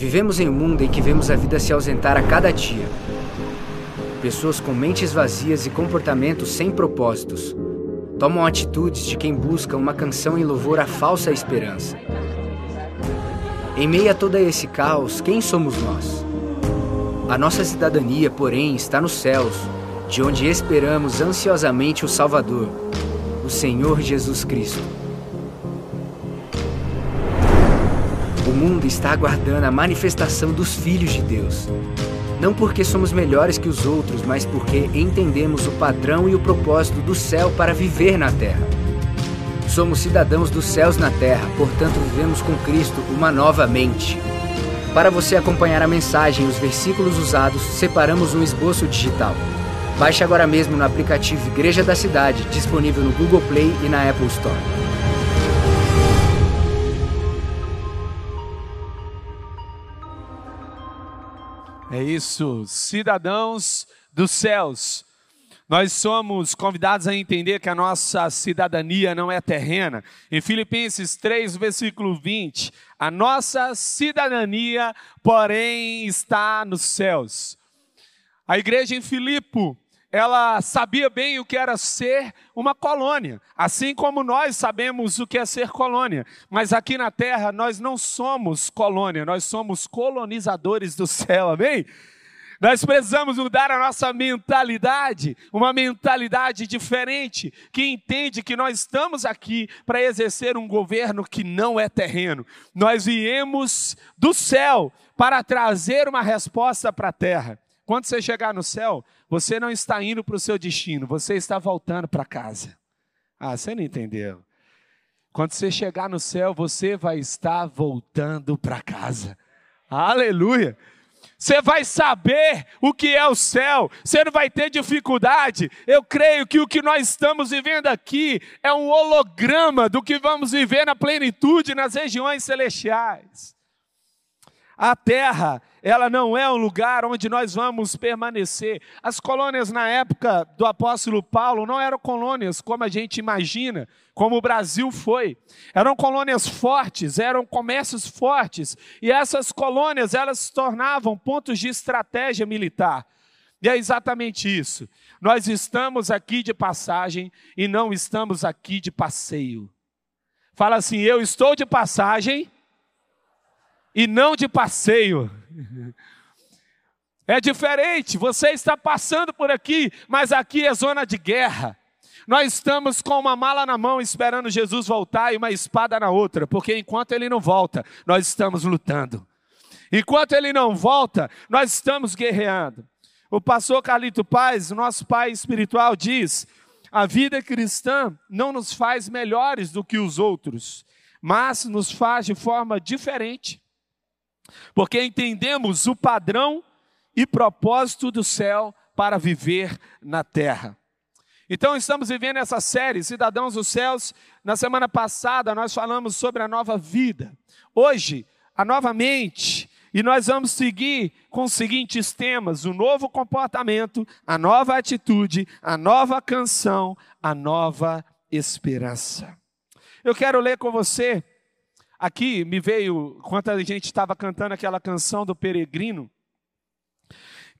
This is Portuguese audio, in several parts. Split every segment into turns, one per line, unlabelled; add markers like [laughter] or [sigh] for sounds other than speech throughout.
Vivemos em um mundo em que vemos a vida se ausentar a cada dia. Pessoas com mentes vazias e comportamentos sem propósitos tomam atitudes de quem busca uma canção em louvor à falsa esperança. Em meio a todo esse caos, quem somos nós? A nossa cidadania, porém, está nos céus, de onde esperamos ansiosamente o Salvador, o Senhor Jesus Cristo. Mundo está aguardando a manifestação dos filhos de Deus. Não porque somos melhores que os outros, mas porque entendemos o padrão e o propósito do céu para viver na terra. Somos cidadãos dos céus na terra, portanto vivemos com Cristo uma nova mente. Para você acompanhar a mensagem e os versículos usados, separamos um esboço digital. Baixe agora mesmo no aplicativo Igreja da Cidade, disponível no Google Play e na Apple Store.
É isso, cidadãos dos céus. Nós somos convidados a entender que a nossa cidadania não é terrena. Em Filipenses 3, versículo 20, a nossa cidadania, porém, está nos céus. A igreja em Filipo ela sabia bem o que era ser uma colônia, assim como nós sabemos o que é ser colônia. Mas aqui na terra nós não somos colônia, nós somos colonizadores do céu, amém? Nós precisamos mudar a nossa mentalidade, uma mentalidade diferente, que entende que nós estamos aqui para exercer um governo que não é terreno. Nós viemos do céu para trazer uma resposta para a terra. Quando você chegar no céu, você não está indo para o seu destino, você está voltando para casa. Ah, você não entendeu. Quando você chegar no céu, você vai estar voltando para casa. Aleluia! Você vai saber o que é o céu, você não vai ter dificuldade. Eu creio que o que nós estamos vivendo aqui é um holograma do que vamos viver na plenitude nas regiões celestiais. A terra, ela não é um lugar onde nós vamos permanecer. As colônias na época do apóstolo Paulo não eram colônias como a gente imagina, como o Brasil foi. Eram colônias fortes, eram comércios fortes, e essas colônias elas se tornavam pontos de estratégia militar. E é exatamente isso. Nós estamos aqui de passagem e não estamos aqui de passeio. Fala assim: eu estou de passagem e não de passeio. É diferente, você está passando por aqui, mas aqui é zona de guerra. Nós estamos com uma mala na mão esperando Jesus voltar e uma espada na outra, porque enquanto ele não volta, nós estamos lutando. Enquanto ele não volta, nós estamos guerreando. O pastor Carlito Paz, nosso pai espiritual, diz: a vida cristã não nos faz melhores do que os outros, mas nos faz de forma diferente porque entendemos o padrão e propósito do céu para viver na terra. Então, estamos vivendo essa série, Cidadãos dos Céus. Na semana passada, nós falamos sobre a nova vida. Hoje, a nova mente. E nós vamos seguir com os seguintes temas: o novo comportamento, a nova atitude, a nova canção, a nova esperança. Eu quero ler com você Aqui me veio, enquanto a gente estava cantando aquela canção do peregrino,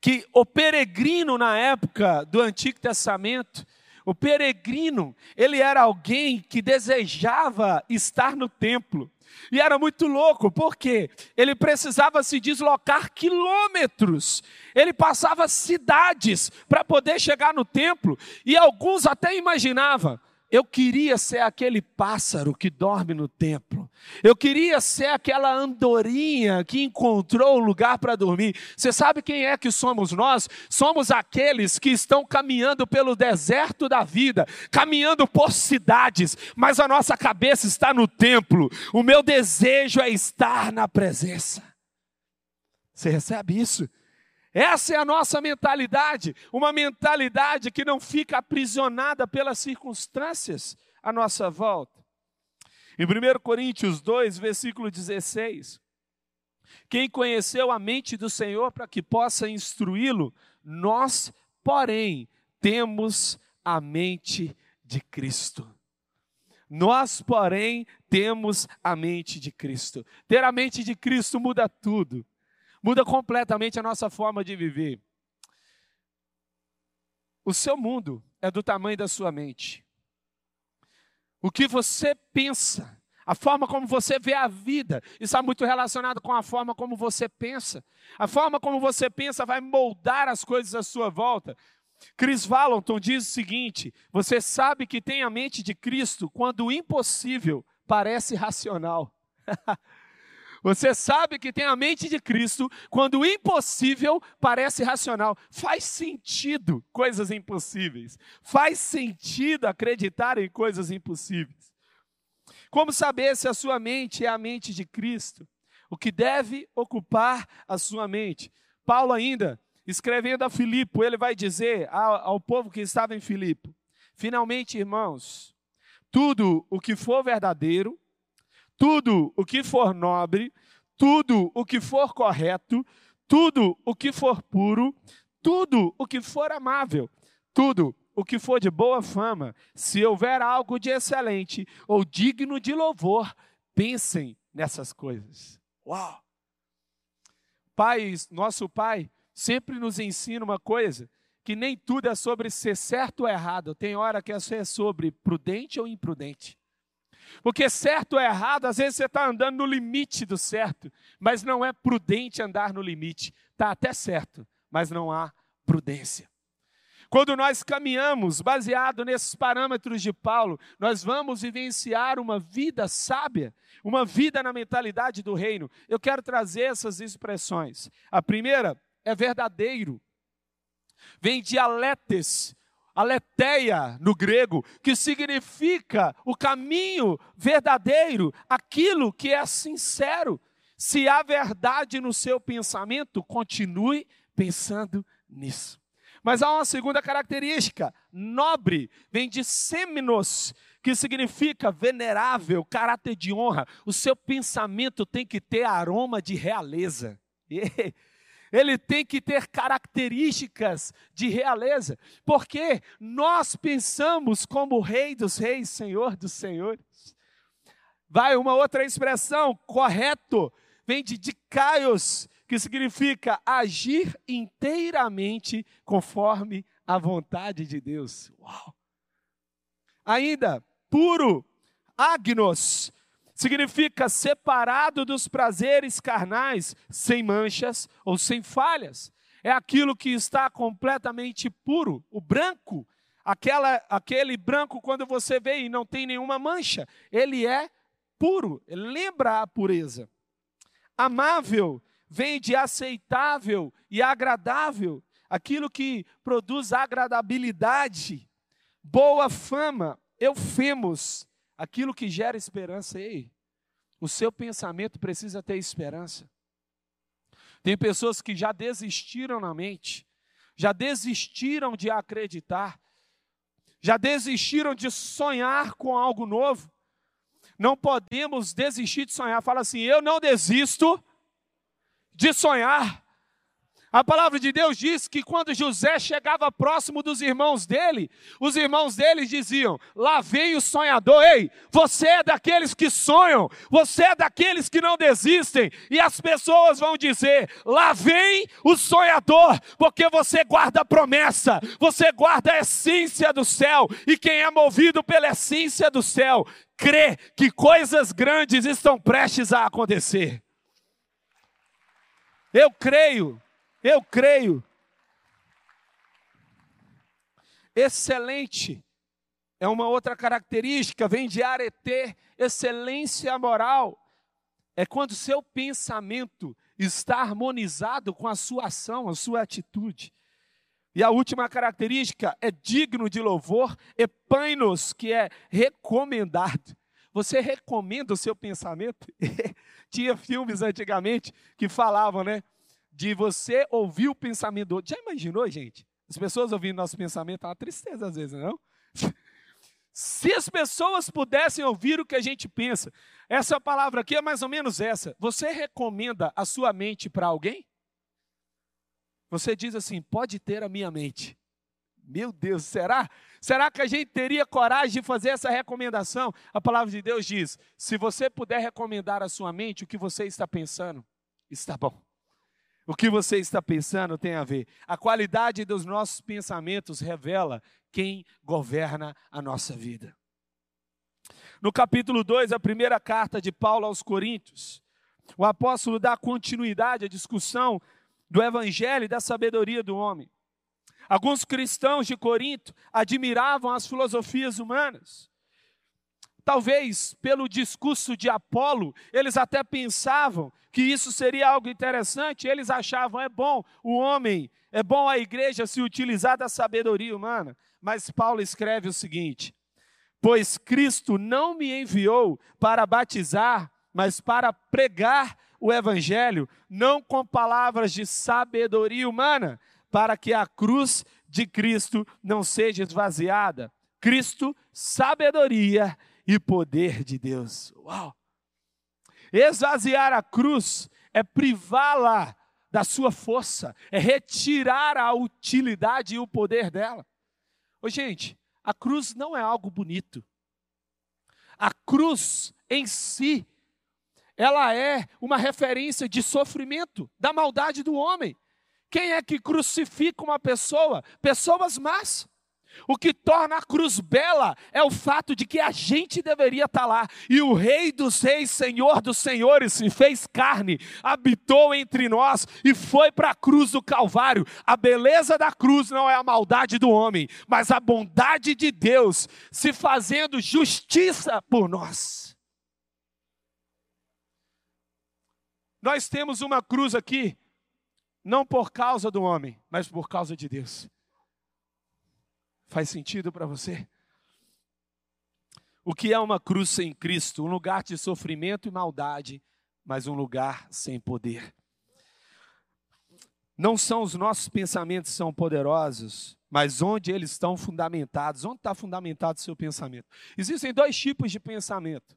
que o peregrino na época do Antigo Testamento, o peregrino, ele era alguém que desejava estar no templo. E era muito louco, porque ele precisava se deslocar quilômetros, ele passava cidades para poder chegar no templo, e alguns até imaginavam: eu queria ser aquele pássaro que dorme no templo. Eu queria ser aquela andorinha que encontrou um lugar para dormir. Você sabe quem é que somos nós? Somos aqueles que estão caminhando pelo deserto da vida, caminhando por cidades, mas a nossa cabeça está no templo. O meu desejo é estar na presença. Você recebe isso? Essa é a nossa mentalidade, uma mentalidade que não fica aprisionada pelas circunstâncias à nossa volta. Em 1 Coríntios 2, versículo 16: Quem conheceu a mente do Senhor para que possa instruí-lo, nós, porém, temos a mente de Cristo. Nós, porém, temos a mente de Cristo. Ter a mente de Cristo muda tudo, muda completamente a nossa forma de viver. O seu mundo é do tamanho da sua mente. O que você pensa, a forma como você vê a vida, está muito relacionado com a forma como você pensa. A forma como você pensa vai moldar as coisas à sua volta. Chris Valenton diz o seguinte: você sabe que tem a mente de Cristo quando o impossível parece racional. [laughs] Você sabe que tem a mente de Cristo quando o impossível parece racional. Faz sentido coisas impossíveis. Faz sentido acreditar em coisas impossíveis. Como saber se a sua mente é a mente de Cristo? O que deve ocupar a sua mente? Paulo ainda, escrevendo a Filipe, ele vai dizer ao, povo que estava em Filipe: Finalmente, irmãos, tudo o que for verdadeiro, tudo o que for nobre, tudo o que for correto, tudo o que for puro, tudo o que for amável, tudo o que for de boa fama, se houver algo de excelente ou digno de louvor, pensem nessas coisas. Uau! Pai, nosso Pai, sempre nos ensina uma coisa, que nem tudo é sobre ser certo ou errado, tem hora que é sobre prudente ou imprudente. Porque certo ou errado, às vezes você está andando no limite do certo, mas não é prudente andar no limite. Está até certo, mas não há prudência. Quando nós caminhamos baseado nesses parâmetros de Paulo, nós vamos vivenciar uma vida sábia, uma vida na mentalidade do reino. Eu quero trazer essas expressões. A primeira é verdadeiro. Vem de aletes, aletheia no grego, que significa o caminho verdadeiro, aquilo que é sincero. Se há verdade no seu pensamento, continue pensando nisso. Mas há uma segunda característica, nobre, vem de seminos, que significa venerável, caráter de honra. O seu pensamento tem que ter aroma de realeza. [laughs] ele tem que ter características de realeza, porque nós pensamos como Rei dos Reis, Senhor dos Senhores. Vai uma outra expressão, correto, vem de dicaios, que significa agir inteiramente conforme a vontade de Deus. Uau! Ainda, puro, agnos, significa separado dos prazeres carnais, sem manchas ou sem falhas. É aquilo que está completamente puro, o branco, aquela, aquele branco quando você vê e não tem nenhuma mancha, ele é puro, ele lembra a pureza. Amável vem de aceitável e agradável, aquilo que produz agradabilidade, boa fama, eufemos, aquilo que gera esperança. Ei, o seu pensamento precisa ter esperança. Tem pessoas que já desistiram na mente, já desistiram de acreditar, já desistiram de sonhar com algo novo. Não podemos desistir de sonhar. Fala assim: eu não desisto de sonhar. A palavra de Deus diz que quando José chegava próximo dos irmãos dele, os irmãos dele diziam: Lá vem o sonhador, ei, você é daqueles que sonham, você é daqueles que não desistem, e as pessoas vão dizer: Lá vem o sonhador, porque você guarda a promessa, você guarda a essência do céu, e quem é movido pela essência do céu, crê que coisas grandes estão prestes a acontecer. Eu creio eu creio. Excelente é uma outra característica, vem de arete, excelência moral. É quando seu pensamento está harmonizado com a sua ação, a sua atitude. E a última característica é digno de louvor, epainos, que é recomendado. Você recomenda o seu pensamento? [laughs] Tinha filmes antigamente que falavam, né? De você ouvir o pensamento do outro. Já imaginou, gente? As pessoas ouvindo nosso pensamento é uma tristeza às vezes, não? [laughs] Se as pessoas pudessem ouvir o que a gente pensa, essa palavra aqui é mais ou menos essa. Você recomenda a sua mente para alguém? Você diz assim: pode ter a minha mente. Meu Deus, será? Será que a gente teria coragem de fazer essa recomendação? A palavra de Deus diz: se você puder recomendar à sua mente o que você está pensando, está bom. O que você está pensando tem a ver. A qualidade dos nossos pensamentos revela quem governa a nossa vida. No capítulo 2, a primeira carta de Paulo aos Coríntios, o apóstolo dá continuidade à discussão do evangelho e da sabedoria do homem. Alguns cristãos de Corinto admiravam as filosofias humanas. Talvez pelo discurso de Apolo, eles até pensavam que isso seria algo interessante, eles achavam é bom o homem, é bom a igreja se utilizar da sabedoria humana. Mas Paulo escreve o seguinte: Pois Cristo não me enviou para batizar, mas para pregar o evangelho, não com palavras de sabedoria humana, para que a cruz de Cristo não seja esvaziada. Cristo, sabedoria e poder de Deus. Uau! Esvaziar a cruz é privá-la da sua força, é retirar a utilidade e o poder dela. Ô, gente, a cruz não é algo bonito. A cruz em si, ela é uma referência de sofrimento, da maldade do homem. Quem é que crucifica uma pessoa? Pessoas más. O que torna a cruz bela é o fato de que a gente deveria estar lá. E o Rei dos Reis, Senhor dos Senhores, se fez carne, habitou entre nós e foi para a cruz do Calvário. A beleza da cruz não é a maldade do homem, mas a bondade de Deus se fazendo justiça por nós. Nós temos uma cruz aqui não por causa do homem, mas por causa de Deus. Faz sentido para você? O que é uma cruz sem Cristo? Um lugar de sofrimento e maldade, mas um lugar sem poder. Não são os nossos pensamentos que são poderosos, mas onde eles estão fundamentados. Onde está fundamentado o seu pensamento? Existem dois tipos de pensamento.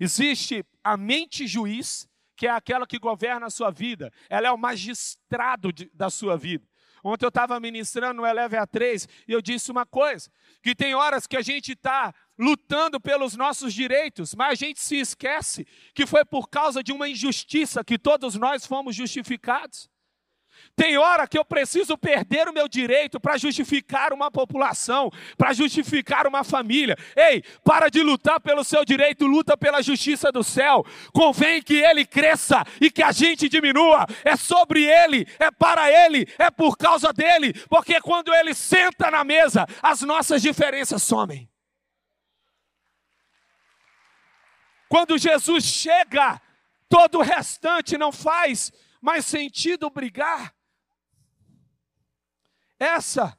Existe a mente juiz que é aquela que governa a sua vida, ela é o magistrado de, da sua vida. Ontem eu estava ministrando no Eleve A3 e eu disse uma coisa: que tem horas que a gente está lutando pelos nossos direitos, mas a gente se esquece que foi por causa de uma injustiça que todos nós fomos justificados. Tem hora que eu preciso perder o meu direito para justificar uma população, para justificar uma família. Ei, para de lutar pelo seu direito, luta pela justiça do céu. Convém que ele cresça e que a gente diminua. É sobre ele, é para ele, é por causa dele, porque quando ele senta na mesa, as nossas diferenças somem. Quando Jesus chega, todo o restante não faz mais sentido brigar. Essa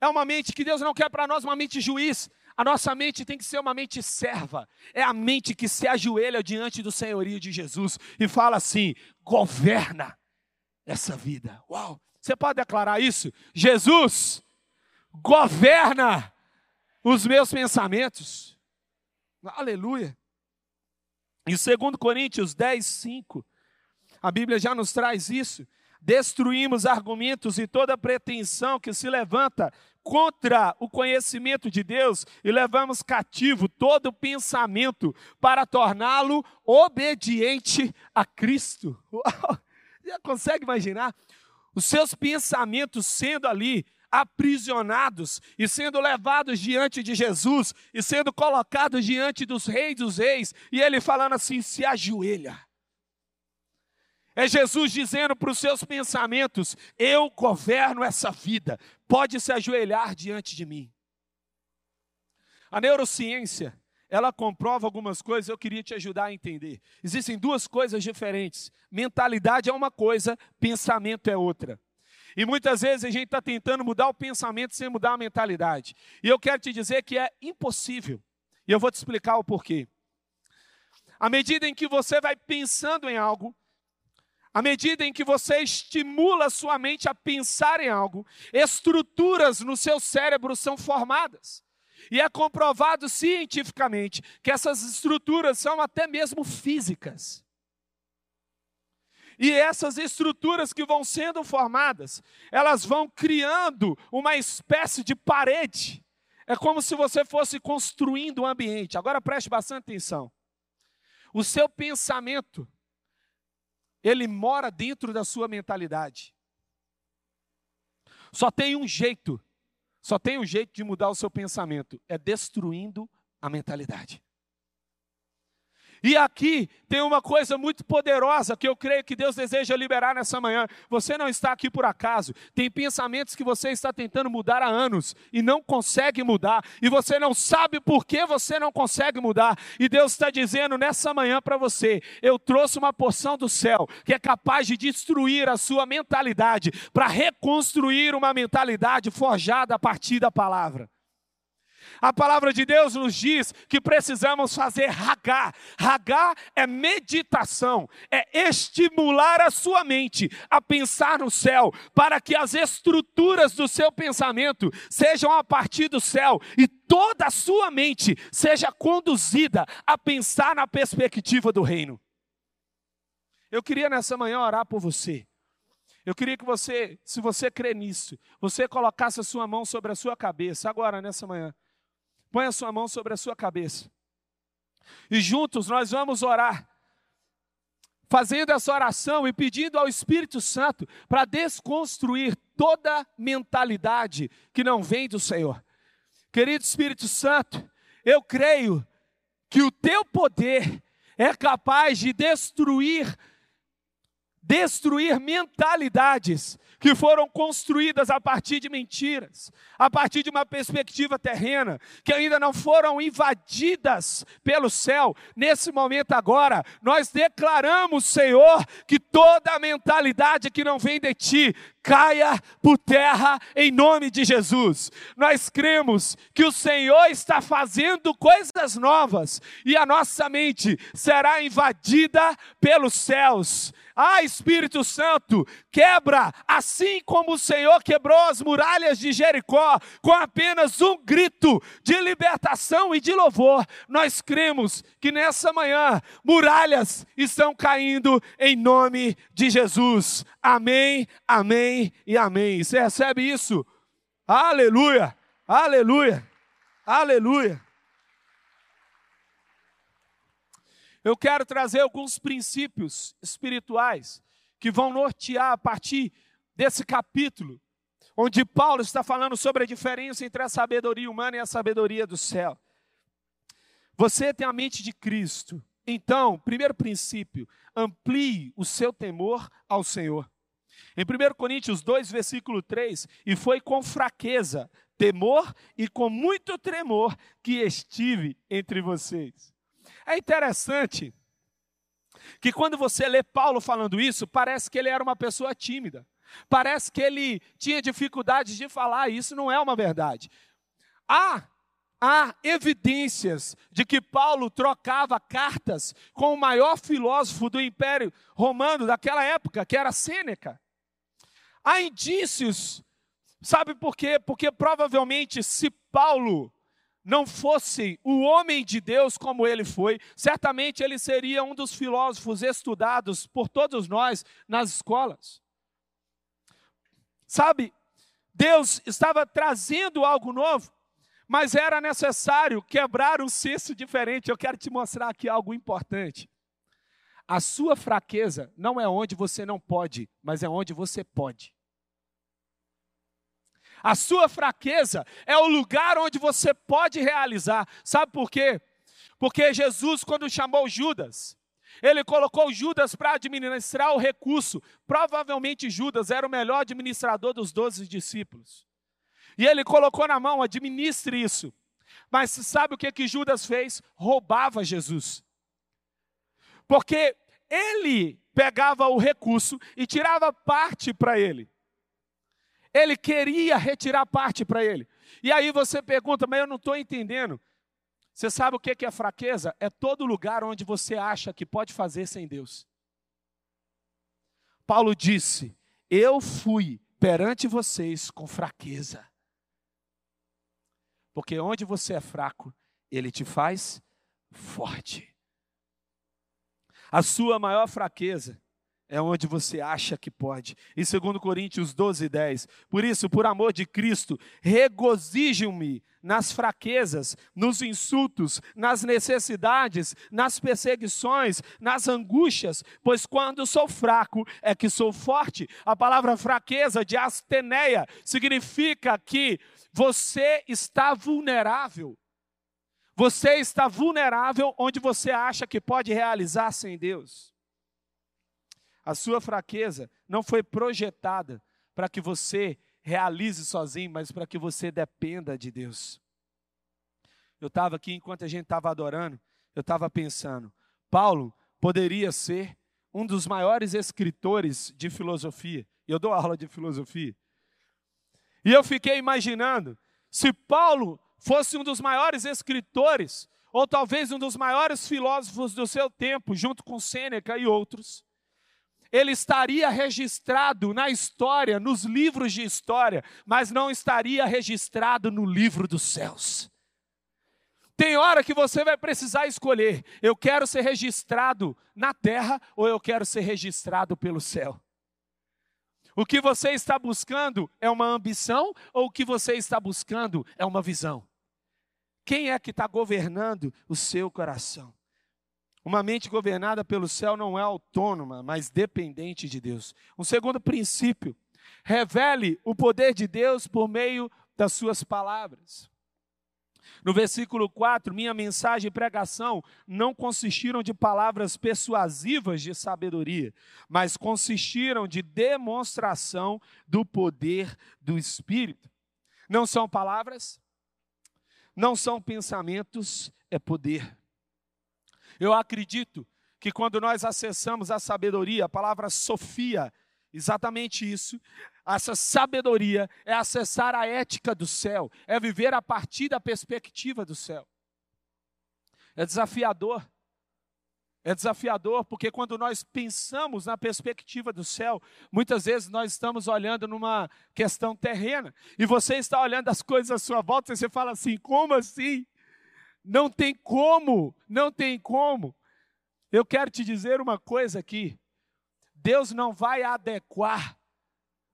é uma mente que Deus não quer para nós, uma mente juiz. A nossa mente tem que ser uma mente serva. É a mente que se ajoelha diante do senhorio de Jesus e fala assim: governa essa vida. Uau! Você pode declarar isso? Jesus governa os meus pensamentos. Aleluia. Em 2 Coríntios 10, 5, a Bíblia já nos traz isso destruímos argumentos e toda pretensão que se levanta contra o conhecimento de Deus e levamos cativo todo pensamento para torná-lo obediente a Cristo. [laughs] Uau! Já consegue imaginar? Os seus pensamentos sendo ali aprisionados e sendo levados diante de Jesus e sendo colocados diante dos reis dos reis, e ele falando assim: se ajoelha é Jesus dizendo para os seus pensamentos: Eu governo essa vida, pode se ajoelhar diante de mim. A neurociência, ela comprova algumas coisas, eu queria te ajudar a entender. Existem duas coisas diferentes: mentalidade é uma coisa, pensamento é outra. E muitas vezes a gente está tentando mudar o pensamento sem mudar a mentalidade. E eu quero te dizer que é impossível. E eu vou te explicar o porquê. À medida em que você vai pensando em algo, à medida em que você estimula sua mente a pensar em algo, estruturas no seu cérebro são formadas. E é comprovado cientificamente que essas estruturas são até mesmo físicas. E essas estruturas que vão sendo formadas, elas vão criando uma espécie de parede É como se você fosse construindo um ambiente. Agora preste bastante atenção. O seu pensamento, ele mora dentro da sua mentalidade. Só tem um jeito, só tem um jeito de mudar o seu pensamento: é destruindo a mentalidade. E aqui tem uma coisa muito poderosa que eu creio que Deus deseja liberar nessa manhã. Você não está aqui por acaso. Tem pensamentos que você está tentando mudar há anos e não consegue mudar. E você não sabe por que você não consegue mudar. E Deus está dizendo nessa manhã para você: eu trouxe uma porção do céu que é capaz de destruir a sua mentalidade para reconstruir uma mentalidade forjada a partir da palavra. A palavra de Deus nos diz que precisamos fazer ragá. Ragá é meditação, é estimular a sua mente a pensar no céu, para que as estruturas do seu pensamento sejam a partir do céu e toda a sua mente seja conduzida a pensar na perspectiva do reino. Eu queria nessa manhã orar por você. Eu queria que você, se você crê nisso, você colocasse a sua mão sobre a sua cabeça agora nessa manhã. Põe a sua mão sobre a sua cabeça. E juntos nós vamos orar. Fazendo essa oração e pedindo ao Espírito Santo para desconstruir toda mentalidade que não vem do Senhor. Querido Espírito Santo, eu creio que o teu poder é capaz de destruir destruir mentalidades que foram construídas a partir de mentiras, a partir de uma perspectiva terrena, que ainda não foram invadidas pelo céu. Nesse momento agora, nós declaramos, Senhor, que toda a mentalidade que não vem de ti caia por terra em nome de Jesus. Nós cremos que o Senhor está fazendo coisas novas e a nossa mente será invadida pelos céus. Ah, Espírito Santo, quebra, assim como o Senhor quebrou as muralhas de Jericó, com apenas um grito de libertação e de louvor. Nós cremos que nessa manhã muralhas estão caindo em nome de Jesus. Amém, amém e amém. Você recebe isso? Aleluia, aleluia, aleluia. Eu quero trazer alguns princípios espirituais que vão nortear a partir desse capítulo, onde Paulo está falando sobre a diferença entre a sabedoria humana e a sabedoria do céu. Você tem a mente de Cristo. Então, primeiro princípio, amplie o seu temor ao Senhor. Em 1 Coríntios 2, versículo 3, e foi com fraqueza, temor e com muito tremor que estive entre vocês. É interessante que quando você lê Paulo falando isso, parece que ele era uma pessoa tímida. Parece que ele tinha dificuldades de falar, e isso não é uma verdade. Há, há evidências de que Paulo trocava cartas com o maior filósofo do Império Romano daquela época, que era Sêneca. Há indícios, sabe por quê? Porque provavelmente se Paulo não fosse o homem de Deus como ele foi, certamente ele seria um dos filósofos estudados por todos nós nas escolas. Sabe, Deus estava trazendo algo novo, mas era necessário quebrar um senso diferente. Eu quero te mostrar aqui algo importante. A sua fraqueza não é onde você não pode, mas é onde você pode. A sua fraqueza é o lugar onde você pode realizar. Sabe por quê? Porque Jesus, quando chamou Judas, ele colocou Judas para administrar o recurso. Provavelmente Judas era o melhor administrador dos doze discípulos. E ele colocou na mão, administre isso. Mas sabe o que, que Judas fez? Roubava Jesus. Porque ele pegava o recurso e tirava parte para ele. Ele queria retirar parte para ele. E aí você pergunta, mas eu não estou entendendo. Você sabe o que é fraqueza? É todo lugar onde você acha que pode fazer sem Deus. Paulo disse: Eu fui perante vocês com fraqueza. Porque onde você é fraco, ele te faz forte. A sua maior fraqueza é onde você acha que pode. Em 2 Coríntios 12, 10. Por isso, por amor de Cristo, regozijo-me nas fraquezas, nos insultos, nas necessidades, nas perseguições, nas angústias, pois quando sou fraco é que sou forte. A palavra fraqueza de asteneia significa que você está vulnerável. Você está vulnerável onde você acha que pode realizar sem Deus. A sua fraqueza não foi projetada para que você realize sozinho, mas para que você dependa de Deus. Eu estava aqui enquanto a gente estava adorando, eu estava pensando, Paulo poderia ser um dos maiores escritores de filosofia. Eu dou aula de filosofia. E eu fiquei imaginando, se Paulo fosse um dos maiores escritores, ou talvez um dos maiores filósofos do seu tempo, junto com Sêneca e outros, ele estaria registrado na história, nos livros de história, mas não estaria registrado no livro dos céus. Tem hora que você vai precisar escolher: eu quero ser registrado na terra ou eu quero ser registrado pelo céu. O que você está buscando é uma ambição ou o que você está buscando é uma visão? Quem é que está governando o seu coração? Uma mente governada pelo céu não é autônoma, mas dependente de Deus. Um segundo princípio, revele o poder de Deus por meio das suas palavras. No versículo 4, minha mensagem e pregação não consistiram de palavras persuasivas de sabedoria, mas consistiram de demonstração do poder do Espírito. Não são palavras, não são pensamentos, é poder. Eu acredito que quando nós acessamos a sabedoria, a palavra Sofia, exatamente isso, essa sabedoria é acessar a ética do céu, é viver a partir da perspectiva do céu. É desafiador. É desafiador porque quando nós pensamos na perspectiva do céu, muitas vezes nós estamos olhando numa questão terrena e você está olhando as coisas à sua volta e você fala assim: como assim? Não tem como, não tem como. Eu quero te dizer uma coisa aqui. Deus não vai adequar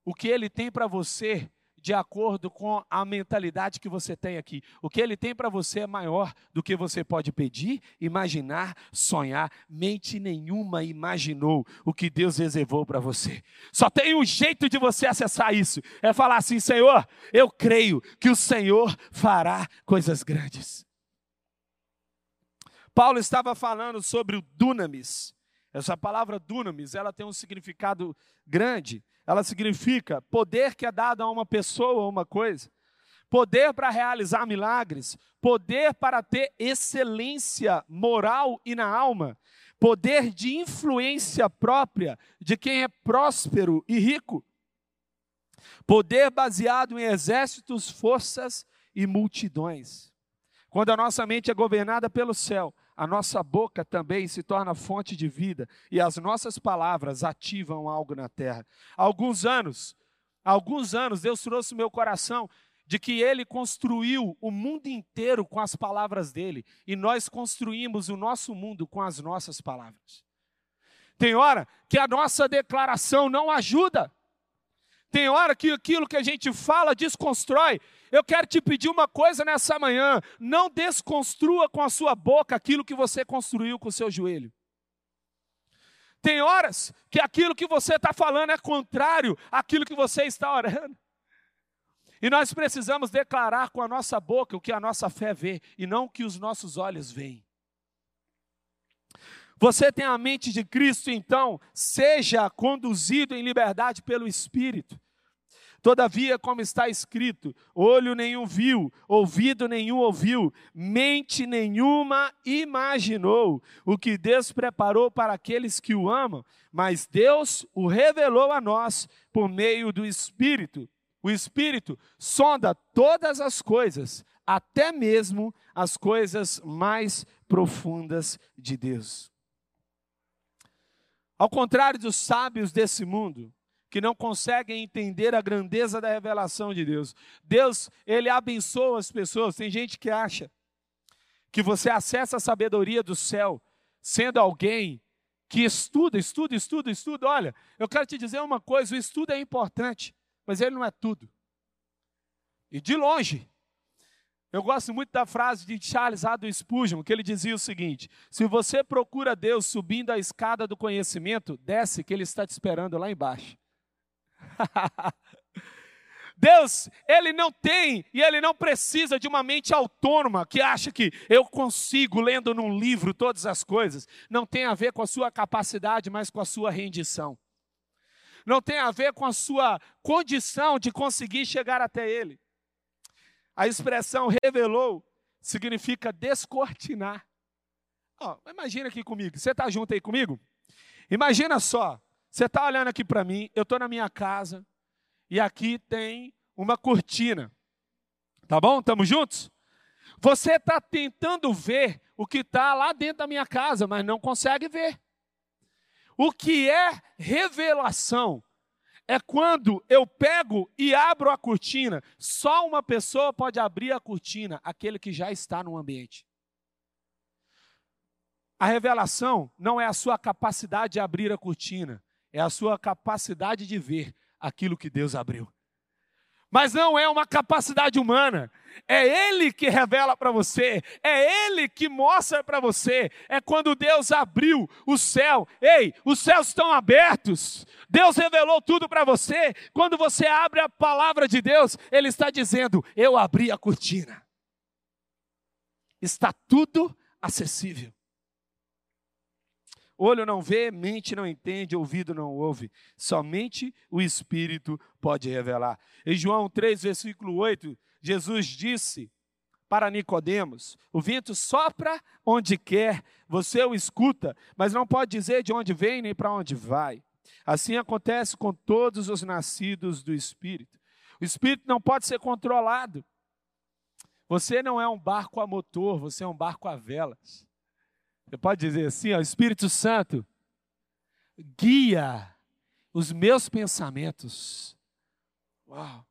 o que Ele tem para você de acordo com a mentalidade que você tem aqui. O que Ele tem para você é maior do que você pode pedir, imaginar, sonhar. Mente nenhuma imaginou o que Deus reservou para você. Só tem um jeito de você acessar isso: é falar assim, Senhor, eu creio que o Senhor fará coisas grandes. Paulo estava falando sobre o dunamis. Essa palavra dunamis, ela tem um significado grande. Ela significa poder que é dado a uma pessoa ou uma coisa. Poder para realizar milagres, poder para ter excelência moral e na alma, poder de influência própria de quem é próspero e rico, poder baseado em exércitos, forças e multidões. Quando a nossa mente é governada pelo céu, a nossa boca também se torna fonte de vida e as nossas palavras ativam algo na terra. Há alguns anos, alguns anos, Deus trouxe meu coração de que Ele construiu o mundo inteiro com as palavras dele e nós construímos o nosso mundo com as nossas palavras. Tem hora que a nossa declaração não ajuda. Tem hora que aquilo que a gente fala desconstrói. Eu quero te pedir uma coisa nessa manhã: não desconstrua com a sua boca aquilo que você construiu com o seu joelho. Tem horas que aquilo que você está falando é contrário àquilo que você está orando. E nós precisamos declarar com a nossa boca o que a nossa fé vê e não o que os nossos olhos veem. Você tem a mente de Cristo, então, seja conduzido em liberdade pelo Espírito. Todavia, como está escrito, olho nenhum viu, ouvido nenhum ouviu, mente nenhuma imaginou o que Deus preparou para aqueles que o amam, mas Deus o revelou a nós por meio do Espírito. O Espírito sonda todas as coisas, até mesmo as coisas mais profundas de Deus. Ao contrário dos sábios desse mundo, que não conseguem entender a grandeza da revelação de Deus. Deus, ele abençoa as pessoas. Tem gente que acha que você acessa a sabedoria do céu sendo alguém que estuda, estuda, estuda, estuda. Olha, eu quero te dizer uma coisa: o estudo é importante, mas ele não é tudo. E de longe, eu gosto muito da frase de Charles Haddon Spurgeon, que ele dizia o seguinte: se você procura Deus subindo a escada do conhecimento, desce que ele está te esperando lá embaixo. [laughs] Deus, ele não tem e ele não precisa de uma mente autônoma que acha que eu consigo lendo num livro todas as coisas. Não tem a ver com a sua capacidade, mas com a sua rendição. Não tem a ver com a sua condição de conseguir chegar até ele. A expressão revelou significa descortinar. Imagina aqui comigo, você está junto aí comigo? Imagina só, você está olhando aqui para mim, eu estou na minha casa, e aqui tem uma cortina. Tá bom? Estamos juntos? Você está tentando ver o que está lá dentro da minha casa, mas não consegue ver. O que é revelação? É quando eu pego e abro a cortina. Só uma pessoa pode abrir a cortina, aquele que já está no ambiente. A revelação não é a sua capacidade de abrir a cortina, é a sua capacidade de ver aquilo que Deus abriu. Mas não é uma capacidade humana. É Ele que revela para você, é Ele que mostra para você. É quando Deus abriu o céu. Ei, os céus estão abertos. Deus revelou tudo para você. Quando você abre a palavra de Deus, Ele está dizendo: Eu abri a cortina. Está tudo acessível. Olho não vê, mente não entende, ouvido não ouve. Somente o Espírito pode revelar. Em João 3, versículo 8, Jesus disse para Nicodemos: O vento sopra onde quer, você o escuta, mas não pode dizer de onde vem nem para onde vai. Assim acontece com todos os nascidos do Espírito. O Espírito não pode ser controlado. Você não é um barco a motor, você é um barco a velas. Você pode dizer assim, ó, Espírito Santo, guia os meus pensamentos. Uau!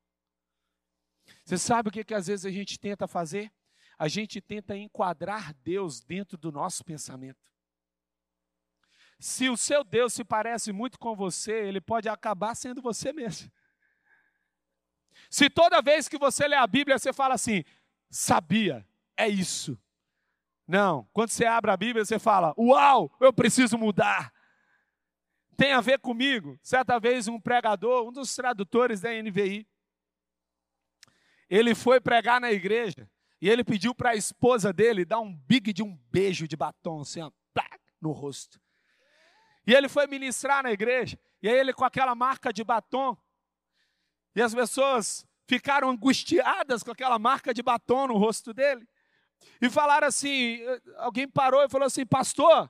Você sabe o que, que às vezes a gente tenta fazer? A gente tenta enquadrar Deus dentro do nosso pensamento. Se o seu Deus se parece muito com você, ele pode acabar sendo você mesmo. Se toda vez que você lê a Bíblia você fala assim, sabia, é isso. Não, quando você abre a Bíblia, você fala: Uau, eu preciso mudar. Tem a ver comigo. Certa vez, um pregador, um dos tradutores da NVI, ele foi pregar na igreja e ele pediu para a esposa dele dar um big de um beijo de batom, assim, ó, no rosto. E ele foi ministrar na igreja, e aí ele com aquela marca de batom, e as pessoas ficaram angustiadas com aquela marca de batom no rosto dele. E falaram assim: alguém parou e falou assim, pastor,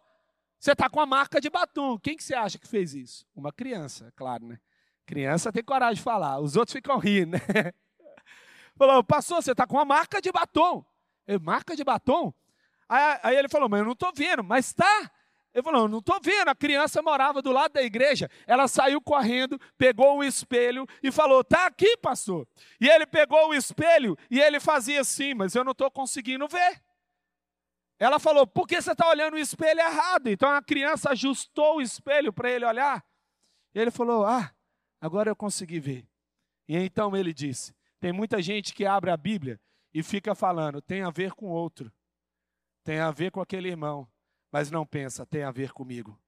você está com a marca de batom. Quem que você acha que fez isso? Uma criança, é claro, né? Criança tem coragem de falar, os outros ficam rindo, né? [laughs] Falou, pastor, você está com a marca de batom. Eu, marca de batom? Aí, aí ele falou, mas eu não estou vendo, mas está. Ele falou: não estou vendo. A criança morava do lado da igreja. Ela saiu correndo, pegou um espelho e falou: está aqui, pastor. E ele pegou o espelho e ele fazia assim, mas eu não estou conseguindo ver. Ela falou: por que você está olhando o espelho errado? Então a criança ajustou o espelho para ele olhar. Ele falou: ah, agora eu consegui ver. E então ele disse: tem muita gente que abre a Bíblia e fica falando, tem a ver com outro, tem a ver com aquele irmão mas não pensa, tem a ver comigo.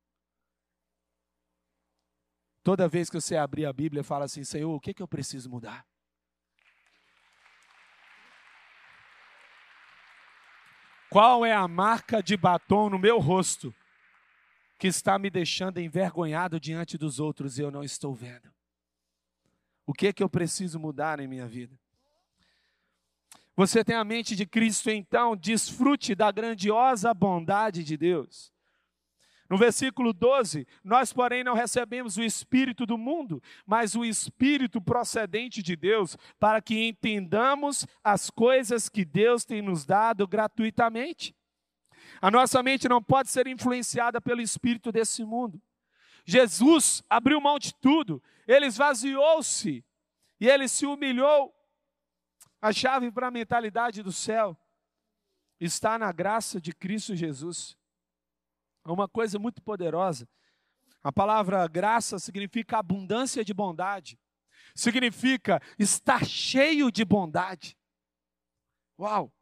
Toda vez que você abrir a Bíblia, fala assim: Senhor, o que, é que eu preciso mudar? Qual é a marca de batom no meu rosto que está me deixando envergonhado diante dos outros e eu não estou vendo? O que é que eu preciso mudar em minha vida? Você tem a mente de Cristo, então desfrute da grandiosa bondade de Deus. No versículo 12, nós, porém, não recebemos o Espírito do mundo, mas o Espírito procedente de Deus, para que entendamos as coisas que Deus tem nos dado gratuitamente. A nossa mente não pode ser influenciada pelo Espírito desse mundo. Jesus abriu mão de tudo, ele esvaziou-se e ele se humilhou a chave para a mentalidade do céu está na graça de Cristo Jesus. é uma coisa muito poderosa. A palavra graça significa abundância de bondade, significa estar cheio de bondade. Uau!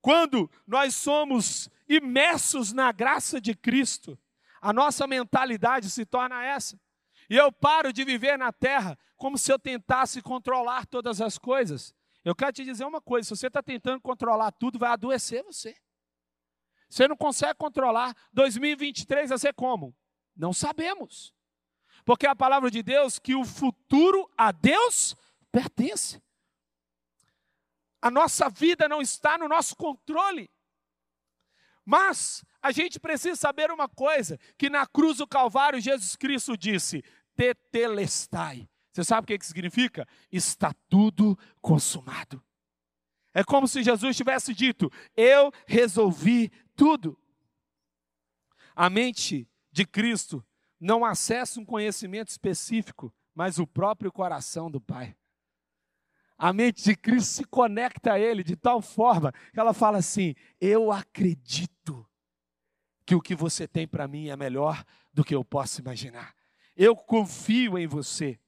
Quando nós somos imersos na graça de Cristo, a nossa mentalidade se torna essa. E eu paro de viver na terra como se eu tentasse controlar todas as coisas. Eu quero te dizer uma coisa: se você está tentando controlar tudo, vai adoecer você. Você não consegue controlar. 2023 vai ser como? Não sabemos. Porque a palavra de Deus que o futuro a Deus pertence. A nossa vida não está no nosso controle. Mas a gente precisa saber uma coisa: que na cruz do Calvário Jesus Cristo disse: Tetelestai. Você sabe o que, que significa? Está tudo consumado. É como se Jesus tivesse dito: Eu resolvi tudo. A mente de Cristo não acessa um conhecimento específico, mas o próprio coração do Pai. A mente de Cristo se conecta a Ele de tal forma que ela fala assim: Eu acredito que o que você tem para mim é melhor do que eu posso imaginar. Eu confio em você.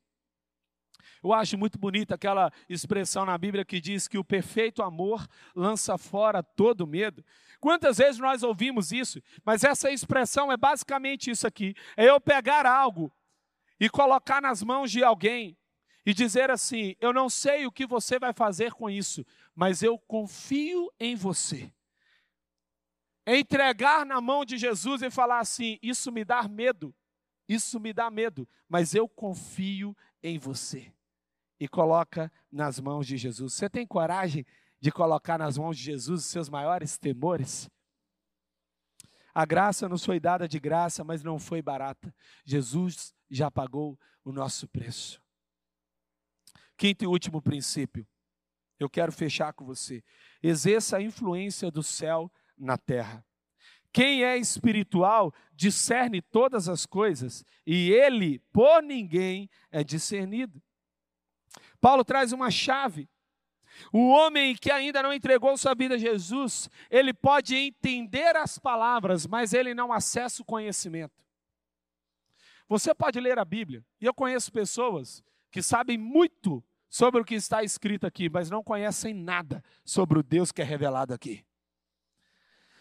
Eu acho muito bonita aquela expressão na Bíblia que diz que o perfeito amor lança fora todo medo. Quantas vezes nós ouvimos isso? Mas essa expressão é basicamente isso aqui: é eu pegar algo e colocar nas mãos de alguém e dizer assim: Eu não sei o que você vai fazer com isso, mas eu confio em você. Entregar na mão de Jesus e falar assim: Isso me dá medo, isso me dá medo, mas eu confio em você e coloca nas mãos de Jesus. Você tem coragem de colocar nas mãos de Jesus os seus maiores temores? A graça nos foi dada de graça, mas não foi barata. Jesus já pagou o nosso preço. Quinto e último princípio. Eu quero fechar com você. Exerça a influência do céu na terra. Quem é espiritual discerne todas as coisas, e ele por ninguém é discernido. Paulo traz uma chave. O homem que ainda não entregou sua vida a Jesus, ele pode entender as palavras, mas ele não acessa o conhecimento. Você pode ler a Bíblia, e eu conheço pessoas que sabem muito sobre o que está escrito aqui, mas não conhecem nada sobre o Deus que é revelado aqui.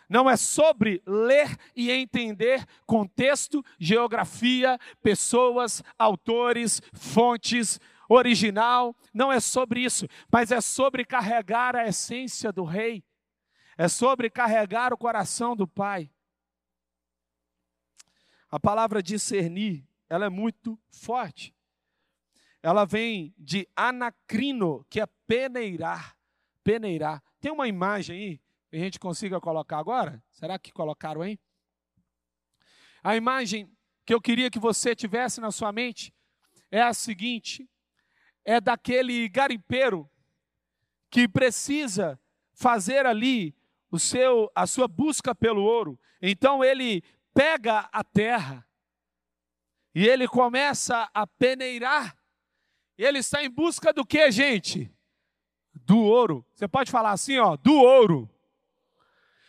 Não é sobre ler e entender contexto, geografia, pessoas, autores, fontes, original, não é sobre isso, mas é sobre carregar a essência do rei, é sobre carregar o coração do pai. A palavra discernir, ela é muito forte. Ela vem de anacrino, que é peneirar. Peneirar. Tem uma imagem aí que a gente consiga colocar agora? Será que colocaram aí? A imagem que eu queria que você tivesse na sua mente é a seguinte: é daquele garimpeiro que precisa fazer ali o seu a sua busca pelo ouro. Então ele pega a terra e ele começa a peneirar. Ele está em busca do que, gente? Do ouro. Você pode falar assim, ó, do ouro.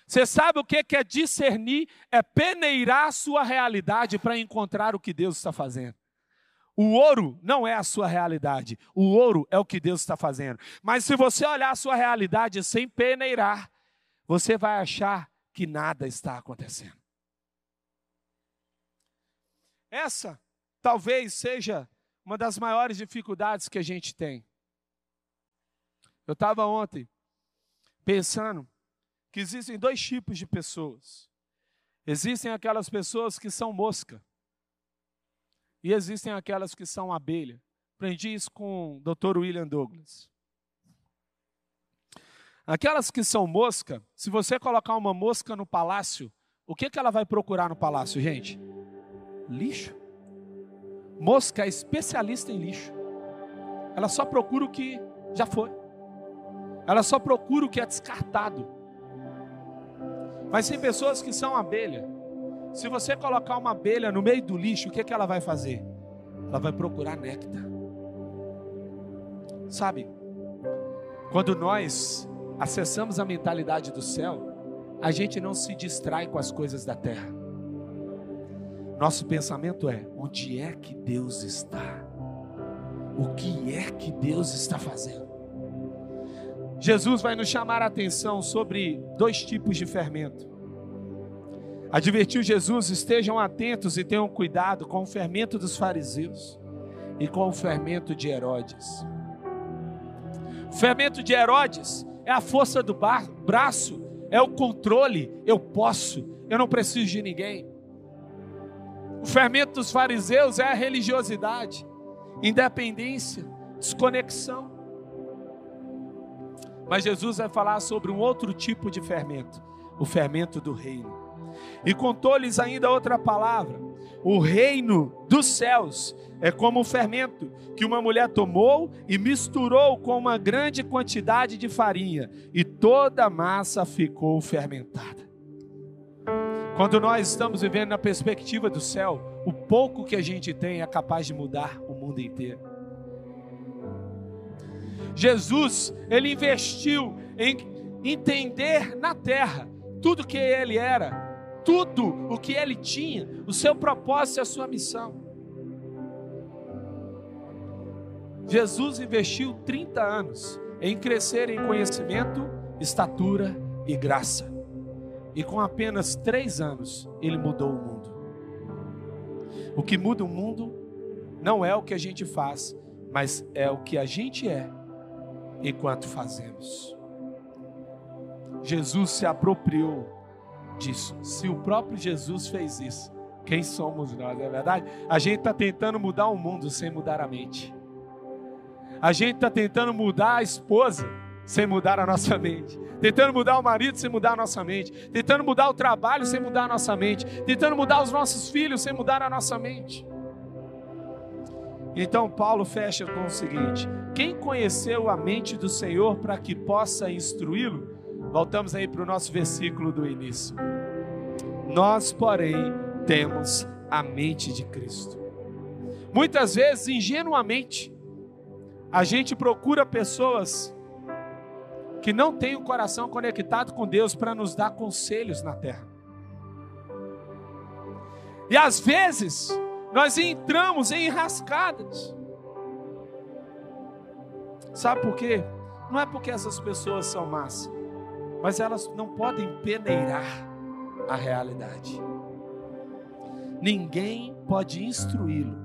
Você sabe o que é discernir? É peneirar a sua realidade para encontrar o que Deus está fazendo. O ouro não é a sua realidade. O ouro é o que Deus está fazendo. Mas se você olhar a sua realidade sem peneirar, você vai achar que nada está acontecendo. Essa talvez seja uma das maiores dificuldades que a gente tem. Eu estava ontem pensando que existem dois tipos de pessoas. Existem aquelas pessoas que são mosca. E existem aquelas que são abelha. Aprendi isso com o Dr. William Douglas. Aquelas que são mosca, se você colocar uma mosca no palácio, o que, que ela vai procurar no palácio, gente? Lixo. Mosca é especialista em lixo. Ela só procura o que já foi. Ela só procura o que é descartado. Mas tem pessoas que são abelha. Se você colocar uma abelha no meio do lixo, o que, é que ela vai fazer? Ela vai procurar néctar. Sabe, quando nós acessamos a mentalidade do céu, a gente não se distrai com as coisas da terra. nosso pensamento é: onde é que Deus está? O que é que Deus está fazendo? Jesus vai nos chamar a atenção sobre dois tipos de fermento. Advertiu Jesus: estejam atentos e tenham cuidado com o fermento dos fariseus e com o fermento de Herodes. O fermento de Herodes é a força do braço, é o controle. Eu posso, eu não preciso de ninguém. O fermento dos fariseus é a religiosidade, independência, desconexão. Mas Jesus vai falar sobre um outro tipo de fermento, o fermento do reino. E contou-lhes ainda outra palavra: o reino dos céus é como um fermento que uma mulher tomou e misturou com uma grande quantidade de farinha, e toda a massa ficou fermentada. Quando nós estamos vivendo na perspectiva do céu, o pouco que a gente tem é capaz de mudar o mundo inteiro. Jesus, ele investiu em entender na terra tudo que ele era tudo o que ele tinha, o seu propósito e a sua missão. Jesus investiu 30 anos em crescer em conhecimento, estatura e graça. E com apenas três anos, ele mudou o mundo. O que muda o mundo não é o que a gente faz, mas é o que a gente é enquanto fazemos. Jesus se apropriou disso. Se o próprio Jesus fez isso, quem somos nós, é verdade? A gente está tentando mudar o mundo sem mudar a mente. A gente está tentando mudar a esposa sem mudar a nossa mente. Tentando mudar o marido sem mudar a nossa mente. Tentando mudar o trabalho sem mudar a nossa mente. Tentando mudar os nossos filhos sem mudar a nossa mente. Então Paulo fecha com o seguinte: quem conheceu a mente do Senhor para que possa instruí-lo? Voltamos aí para o nosso versículo do início. Nós, porém, temos a mente de Cristo. Muitas vezes, ingenuamente, a gente procura pessoas que não têm o coração conectado com Deus para nos dar conselhos na terra. E às vezes, nós entramos em enrascadas. Sabe por quê? Não é porque essas pessoas são más, mas elas não podem peneirar a realidade. Ninguém pode instruí-lo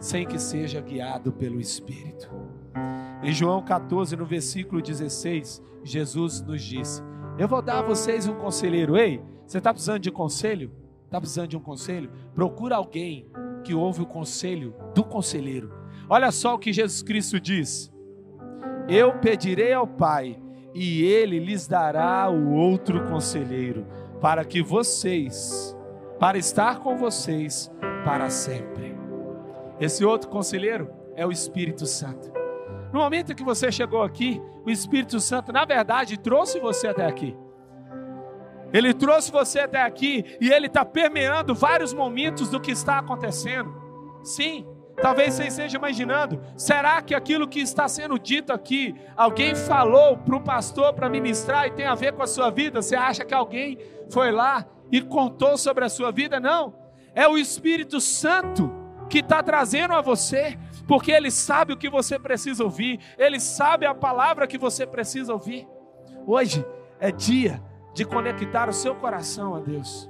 sem que seja guiado pelo Espírito. Em João 14, no versículo 16, Jesus nos disse: Eu vou dar a vocês um conselheiro. Ei, você está precisando de conselho? Está precisando de um conselho? Procura alguém que ouve o conselho do conselheiro. Olha só o que Jesus Cristo diz: Eu pedirei ao Pai e ele lhes dará o outro conselheiro, para que vocês, para estar com vocês para sempre. Esse outro conselheiro é o Espírito Santo. No momento que você chegou aqui, o Espírito Santo, na verdade, trouxe você até aqui. Ele trouxe você até aqui e ele está permeando vários momentos do que está acontecendo. Sim, Talvez você esteja imaginando: será que aquilo que está sendo dito aqui, alguém falou para o pastor para ministrar e tem a ver com a sua vida? Você acha que alguém foi lá e contou sobre a sua vida? Não, é o Espírito Santo que está trazendo a você, porque ele sabe o que você precisa ouvir, ele sabe a palavra que você precisa ouvir. Hoje é dia de conectar o seu coração a Deus.